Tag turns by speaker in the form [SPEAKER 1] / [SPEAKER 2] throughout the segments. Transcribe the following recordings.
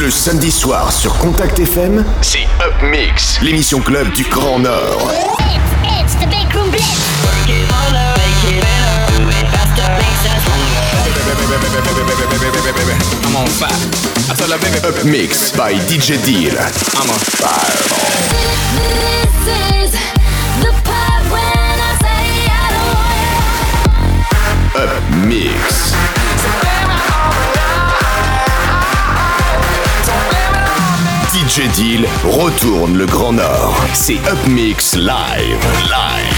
[SPEAKER 1] Le samedi soir sur Contact FM, c'est Up Mix, l'émission club du Grand Nord. Up Mix by DJ Deal. Up Mix. DJ retourne le Grand Nord. C'est Upmix Live. Live.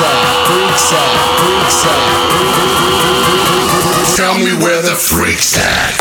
[SPEAKER 2] freaks at, freaks at, freaks at. Tell me where the freaks
[SPEAKER 3] at.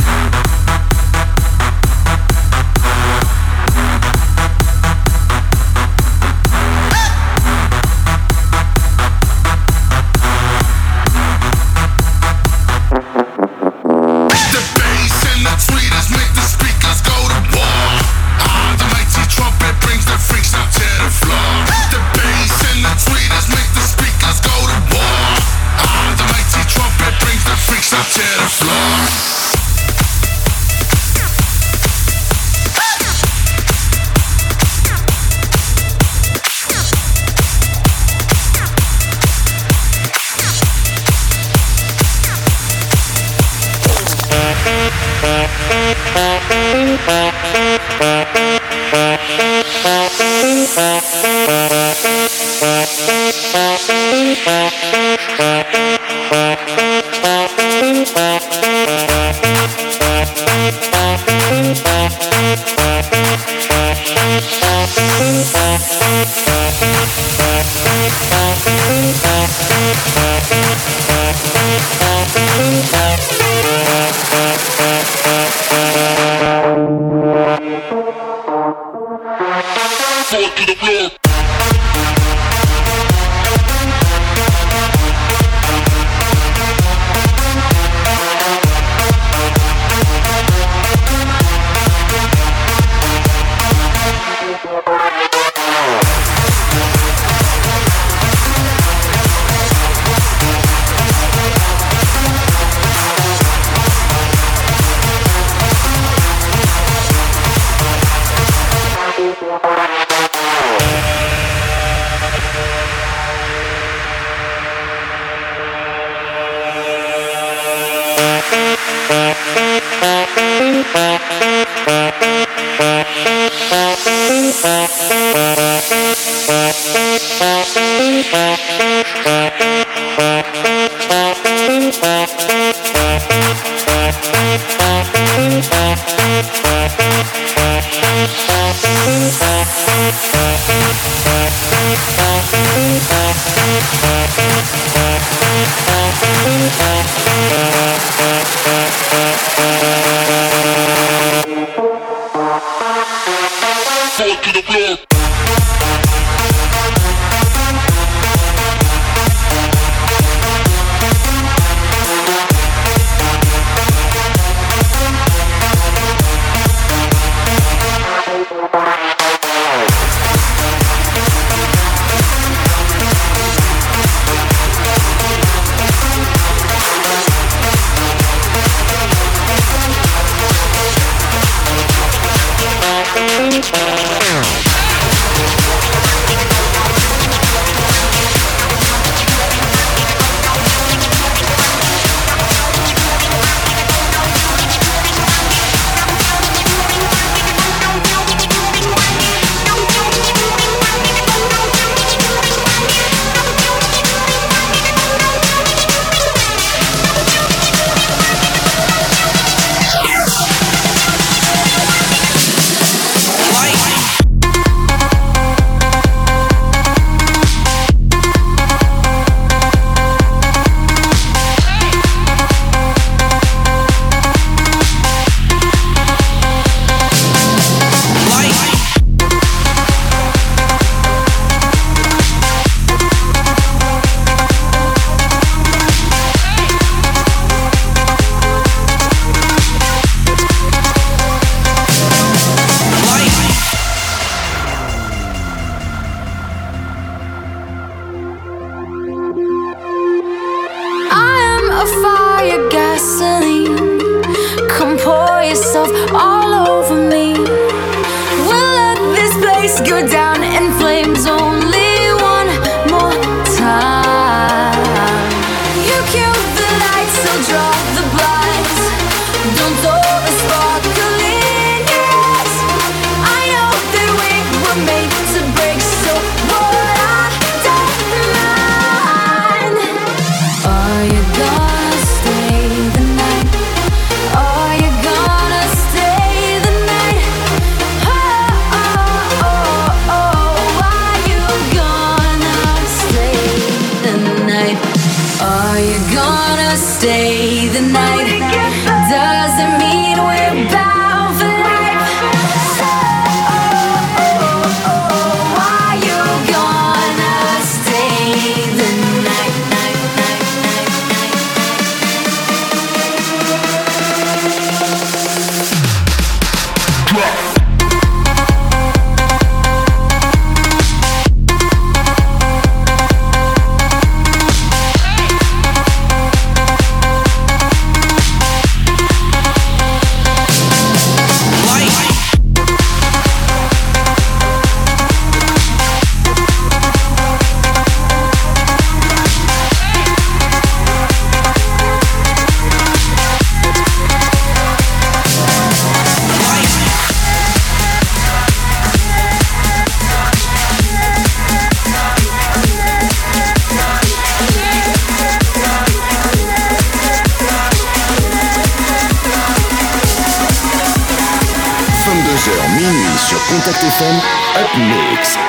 [SPEAKER 3] Mix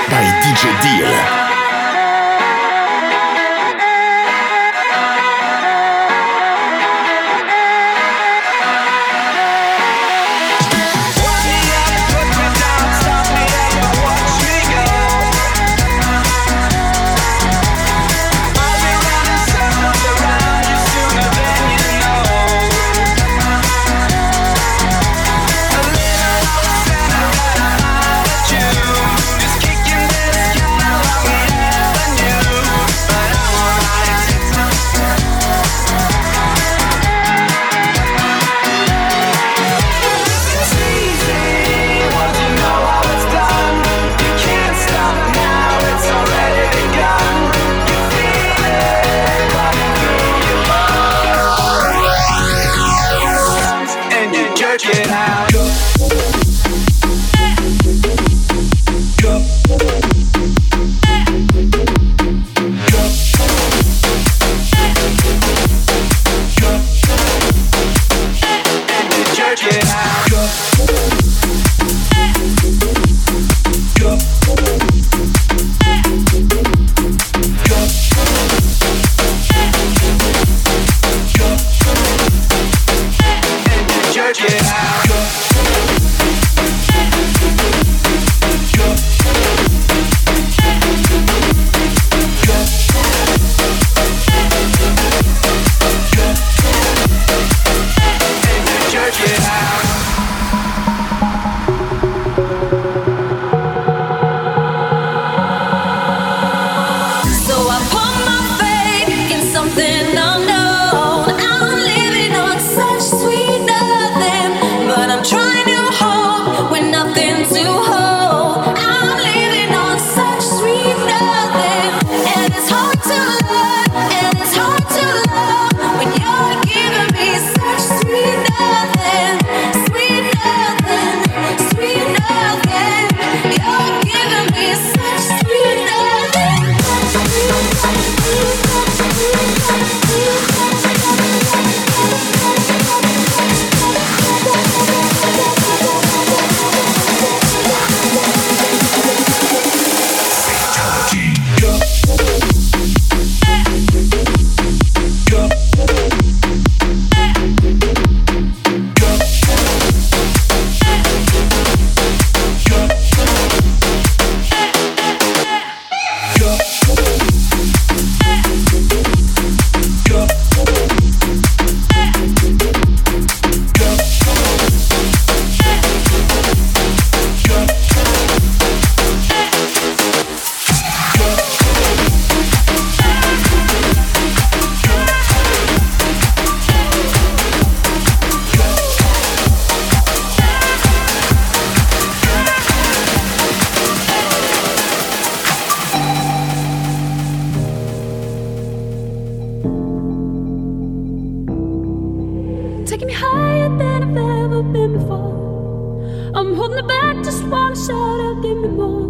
[SPEAKER 3] I'm holding back, just wanna shout out, give me more.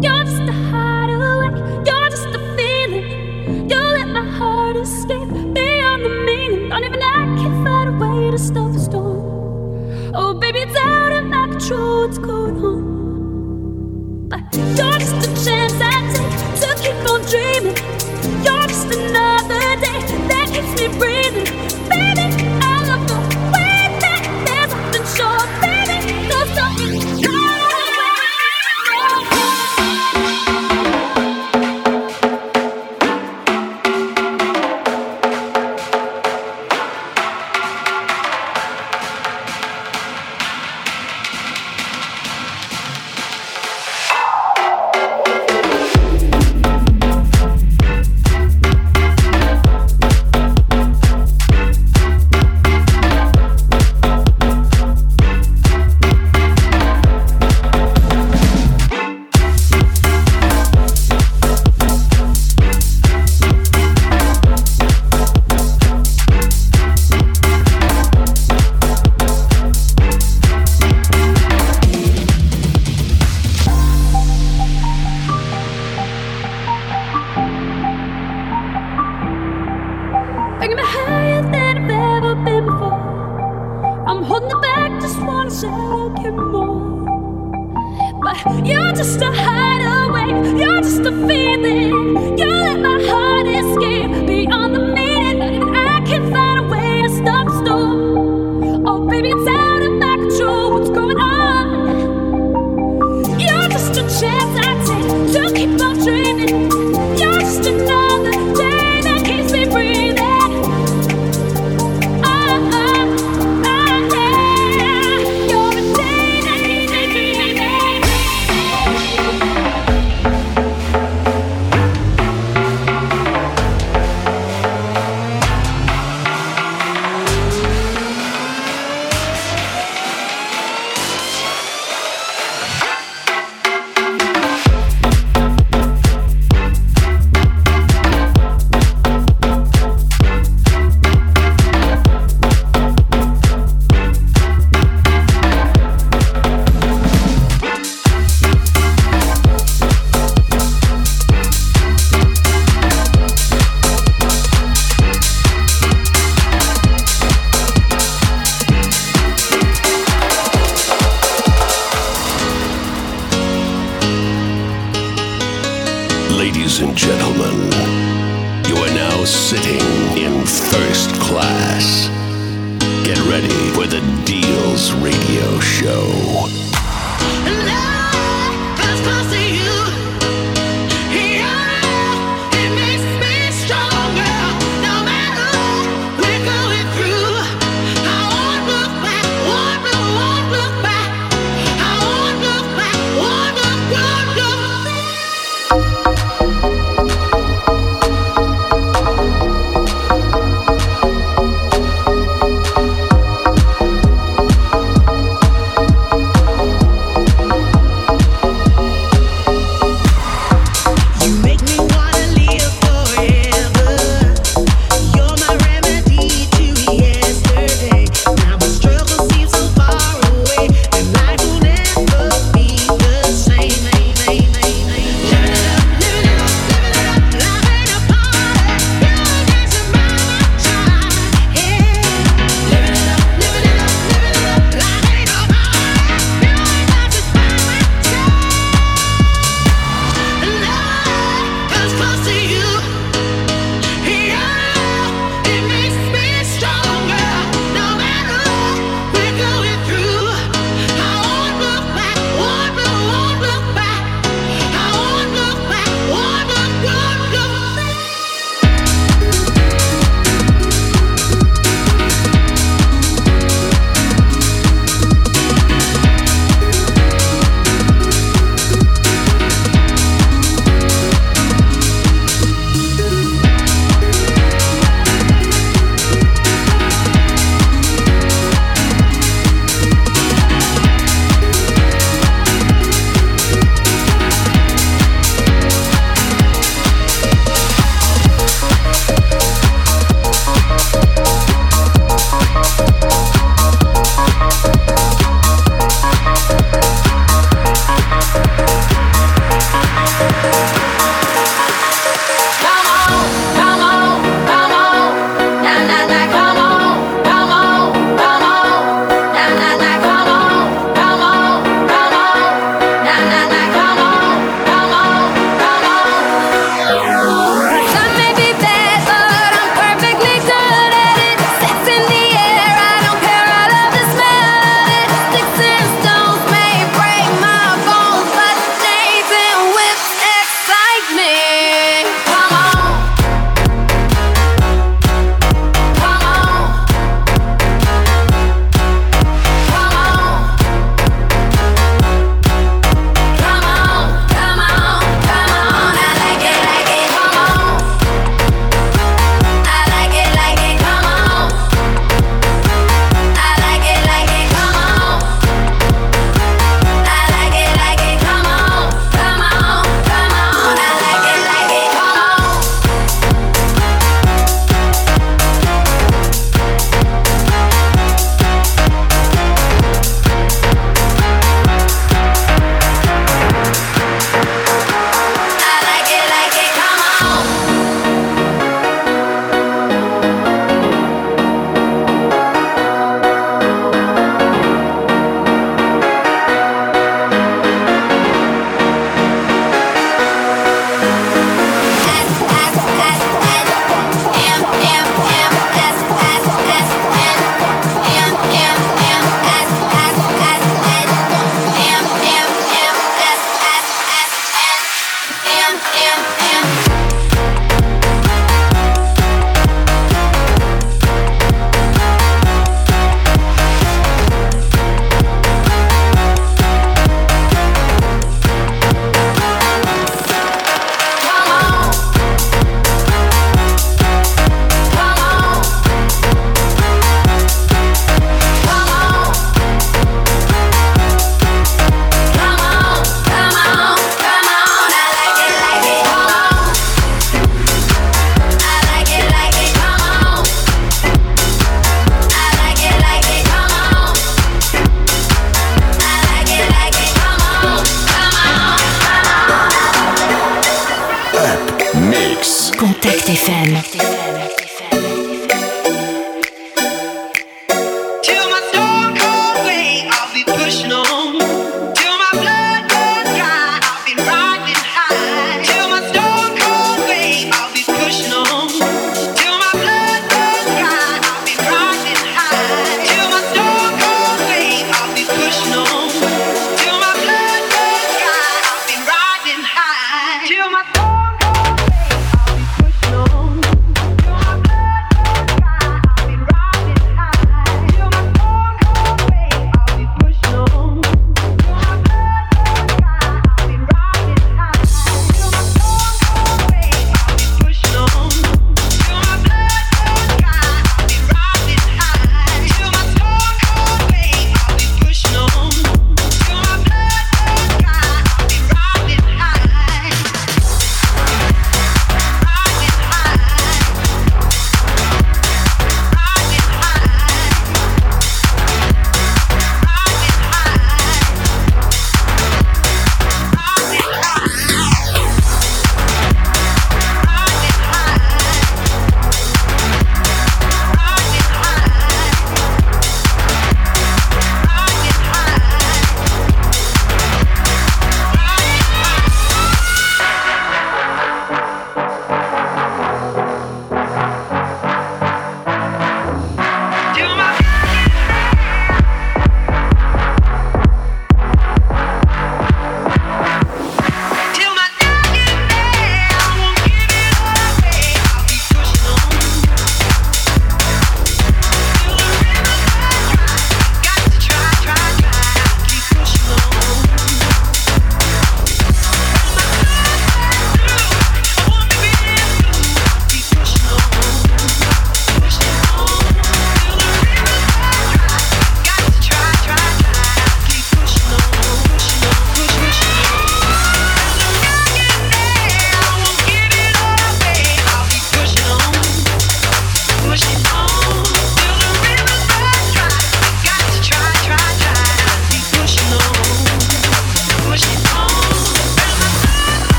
[SPEAKER 3] You're just a hideaway, you're just a feeling. You let my heart escape beyond the meaning. Don't even I can find a way to stop the storm. Oh, baby, it's out of my control, what's going on?
[SPEAKER 4] But
[SPEAKER 5] you're just a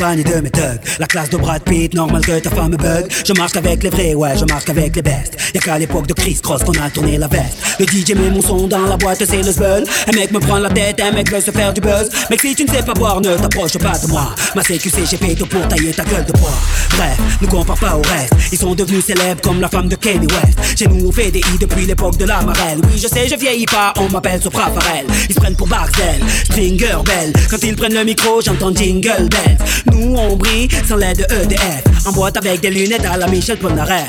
[SPEAKER 5] accompagné de mes thugs. La classe de Brad Pitt, normal que ta femme me bug. Je marche avec les vrais, ouais, je marche avec les bestes. Y'a qu'à l'époque de Chris Cross qu'on a tourné la veste. Le DJ met mon son dans la boîte, c'est le zbeul. Un mec me prend la tête, un mec veut se faire du buzz. Mec, si tu ne sais pas boire, ne t'approche pas de moi. Ma CQC, j'ai payé pour tailler ta gueule de bois. Bref, ne compare pas au reste. Ils sont devenus célèbres comme la femme de Kanye West. Chez nous, on fait des i depuis l'époque de la marelle. Oui, je sais, je vieillis pas, on m'appelle Sopra Farel. Ils se prennent pour Barcel, Stringer Bell. Quand ils prennent le micro, j'entends Jingle Bells. Nous, on brille sans l'aide de EDF. En boîte avec des lunettes à la Michel Polnareff.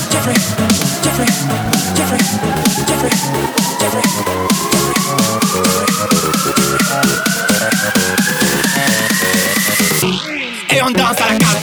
[SPEAKER 3] on danse à la carte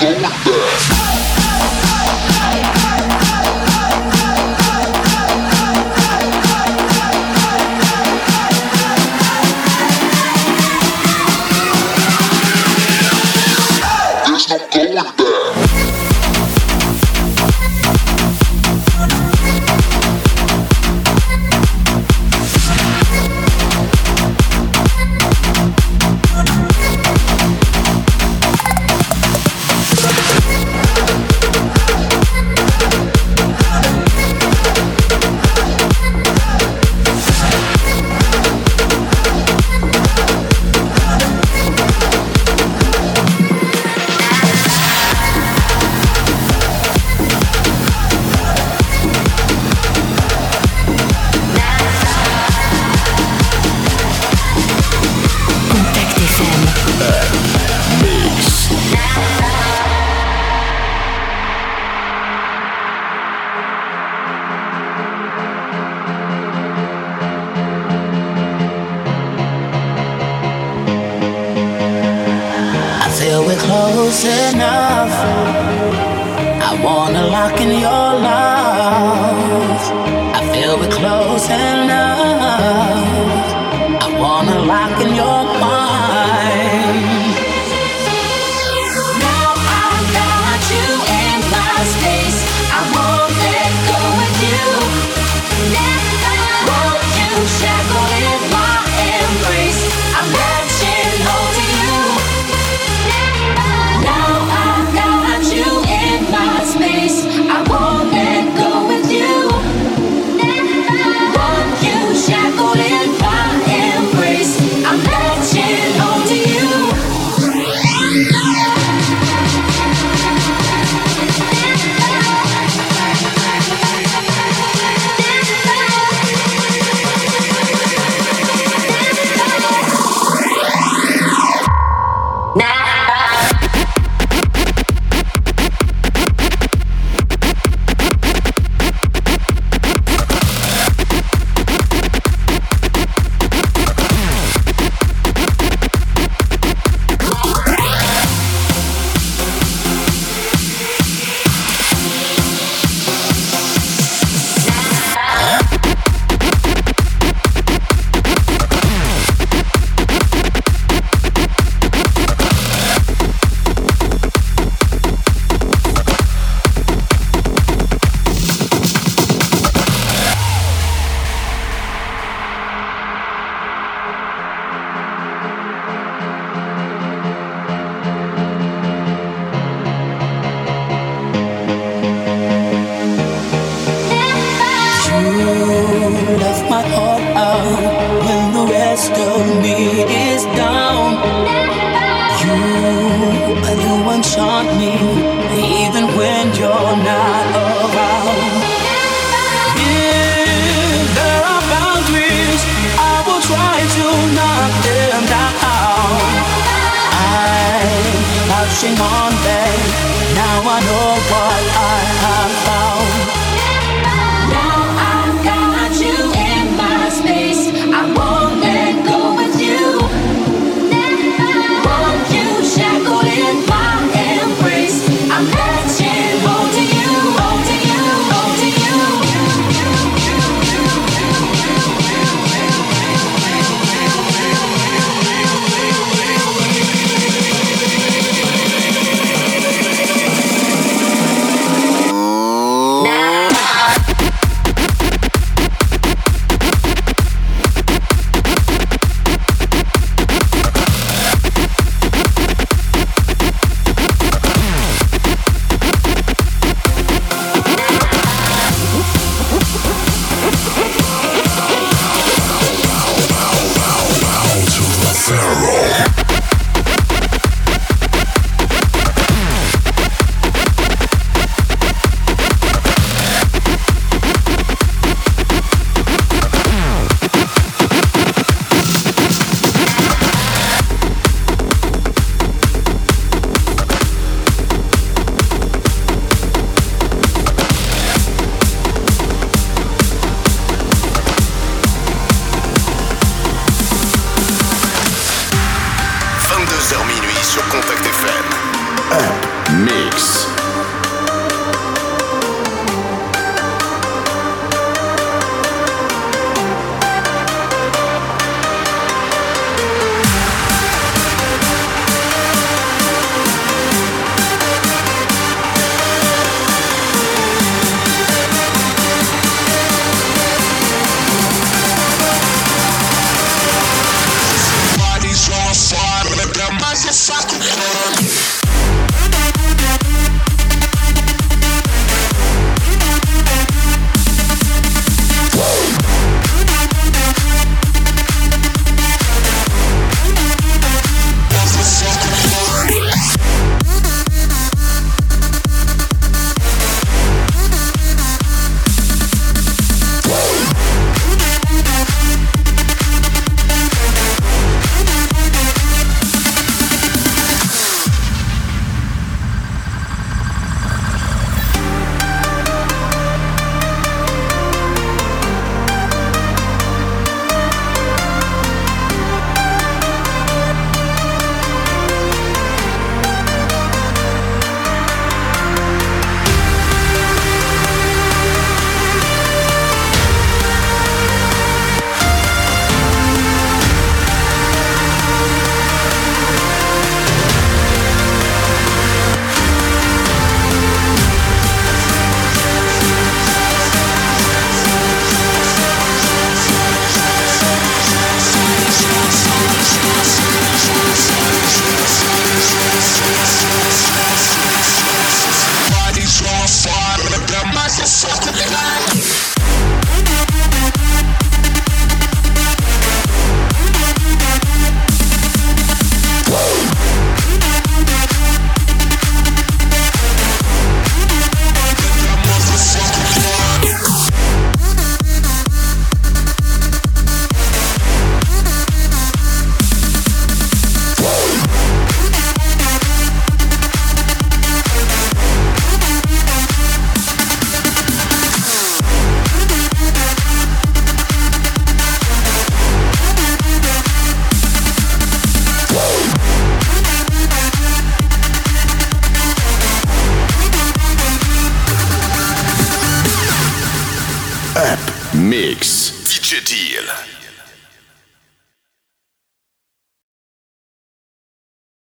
[SPEAKER 1] going back.